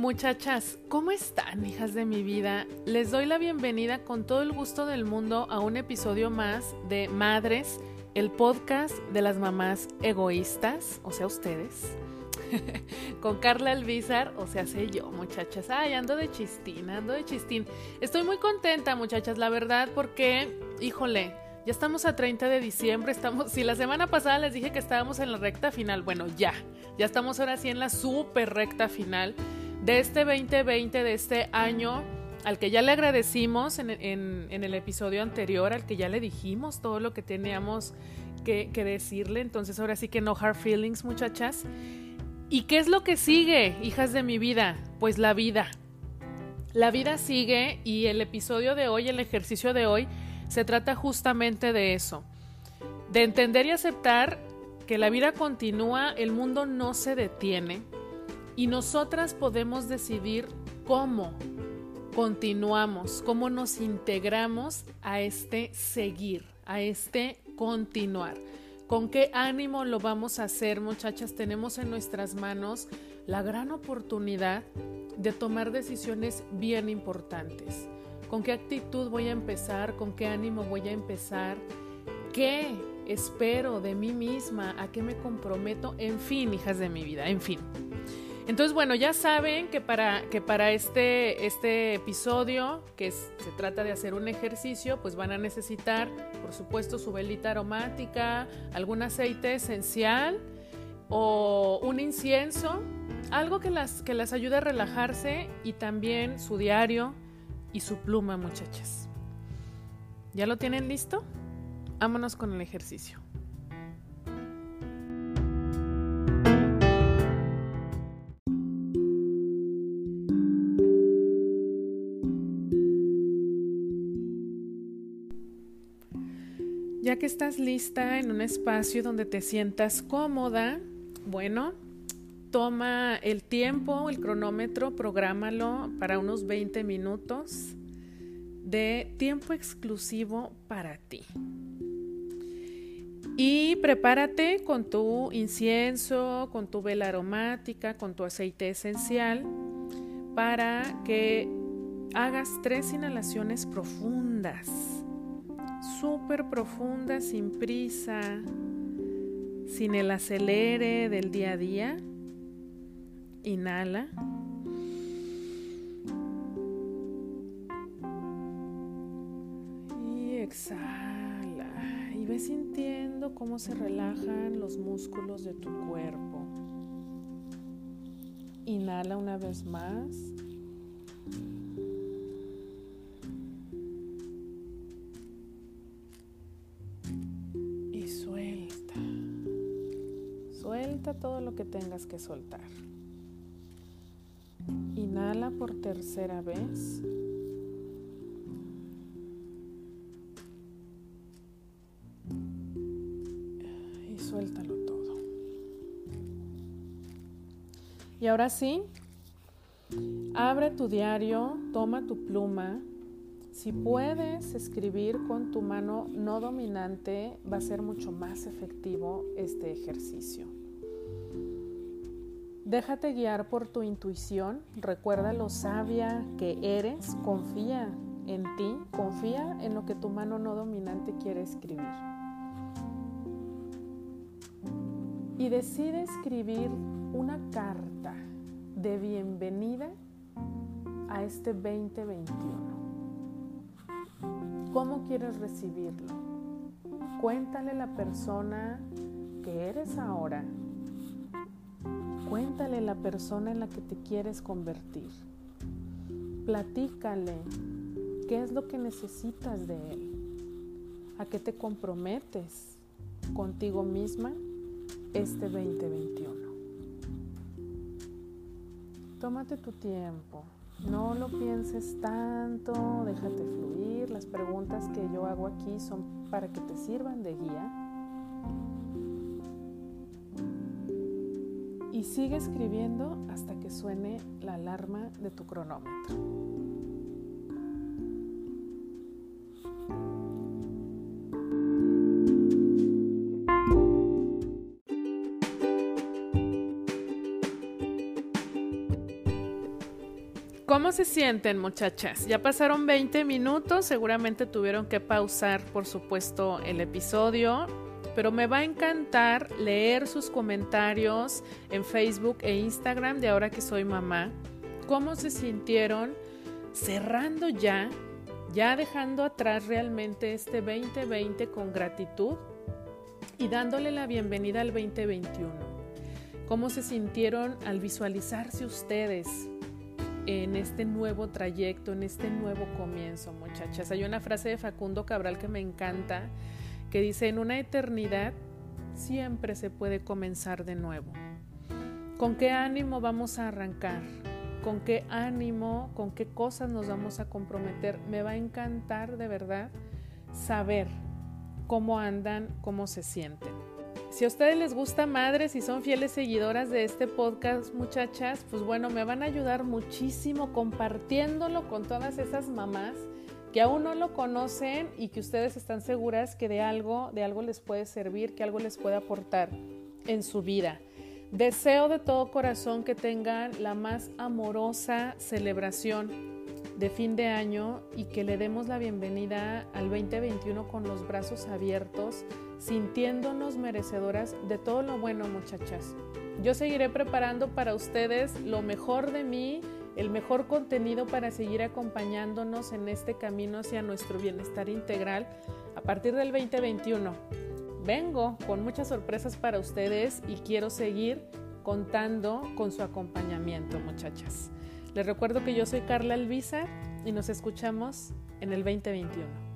Muchachas, ¿cómo están, hijas de mi vida? Les doy la bienvenida con todo el gusto del mundo a un episodio más de Madres, el podcast de las mamás egoístas, o sea, ustedes. con Carla Alvizar, o sea, sé yo, muchachas. Ay, ando de chistín, ando de chistín. Estoy muy contenta, muchachas, la verdad, porque, híjole, ya estamos a 30 de diciembre, estamos, si la semana pasada les dije que estábamos en la recta final, bueno, ya, ya estamos ahora sí en la super recta final de este 2020, de este año al que ya le agradecimos en, el episodio anterior, al que ya le dijimos todo lo que teníamos que, que, decirle. Entonces ahora sí que no hard feelings, muchachas. ¿Y qué es lo que sigue, hijas de mi vida? Pues la vida. La vida sigue y el episodio de hoy, el ejercicio de hoy, se trata justamente de eso. De entender y aceptar que la vida continúa, el mundo no se detiene y nosotras podemos decidir cómo continuamos, cómo nos integramos a este seguir, a este continuar. ¿Con qué ánimo lo vamos a hacer, muchachas? Tenemos en nuestras manos la gran oportunidad de tomar decisiones bien importantes. ¿Con qué actitud voy a empezar? ¿Con qué ánimo voy a empezar? ¿Qué espero de mí misma? ¿A qué me comprometo? En fin, hijas de mi vida, en fin. Entonces, bueno, ya saben que para, que para este, este episodio, que se trata de hacer un ejercicio, pues van a necesitar, por supuesto, su velita aromática, algún aceite esencial o un incienso, algo que las, que las ayude a relajarse y también su diario y su pluma, muchachas. ¿Ya lo tienen listo? Vámonos con el ejercicio. Ya que estás lista en un espacio donde te sientas cómoda, bueno, toma el tiempo, el cronómetro, prográmalo para unos 20 minutos de tiempo exclusivo para ti. Y prepárate con tu incienso, con tu vela aromática, con tu aceite esencial para que hagas tres inhalaciones profundas súper profunda, sin prisa, sin el acelere del día a día. Inhala. Y exhala. Y ve sintiendo cómo se relajan los músculos de tu cuerpo. Inhala una vez más. Todo lo que tengas que soltar. Inhala por tercera vez. Y suéltalo todo. Y ahora sí, abre tu diario, toma tu pluma. Si puedes escribir con tu mano no dominante, va a ser mucho más efectivo este ejercicio. Déjate guiar por tu intuición, recuerda lo sabia que eres, confía en ti, confía en lo que tu mano no dominante quiere escribir. Y decide escribir una carta de bienvenida a este 2021. ¿Cómo quieres recibirlo? Cuéntale a la persona que eres ahora Cuéntale la persona en la que te quieres convertir. Platícale qué es lo que necesitas de él. A qué te comprometes contigo misma este 2021. Tómate tu tiempo. No lo pienses tanto, déjate fluir. Las preguntas que yo hago aquí son para que te sirvan de guía y sigue escribiendo hasta que suene la alarma de tu cronómetro. ¿Cómo se sienten muchachas? Ya pasaron 20 minutos, seguramente tuvieron que pausar por supuesto el episodio, pero me va a encantar leer sus comentarios en Facebook e Instagram de ahora que soy mamá. ¿Cómo se sintieron cerrando ya, ya dejando atrás realmente este 2020 con gratitud y dándole la bienvenida al 2021? ¿Cómo se sintieron al visualizarse ustedes en este nuevo trayecto, en este nuevo comienzo, muchachas. Hay una frase de Facundo Cabral que me encanta, que dice, en una eternidad siempre se puede comenzar de nuevo. ¿Con qué ánimo vamos a arrancar? ¿Con qué ánimo, con qué cosas nos vamos a comprometer? Me va a encantar de verdad saber cómo andan, cómo se sienten. Si a ustedes les gusta Madres y son fieles seguidoras de este podcast, muchachas, pues bueno, me van a ayudar muchísimo compartiéndolo con todas esas mamás que aún no lo conocen y que ustedes están seguras que de algo, de algo les puede servir, que algo les puede aportar en su vida. Deseo de todo corazón que tengan la más amorosa celebración de fin de año y que le demos la bienvenida al 2021 con los brazos abiertos, sintiéndonos merecedoras de todo lo bueno, muchachas. Yo seguiré preparando para ustedes lo mejor de mí, el mejor contenido para seguir acompañándonos en este camino hacia nuestro bienestar integral a partir del 2021. Vengo con muchas sorpresas para ustedes y quiero seguir contando con su acompañamiento, muchachas. Les recuerdo que yo soy Carla Elvisa y nos escuchamos en el 2021.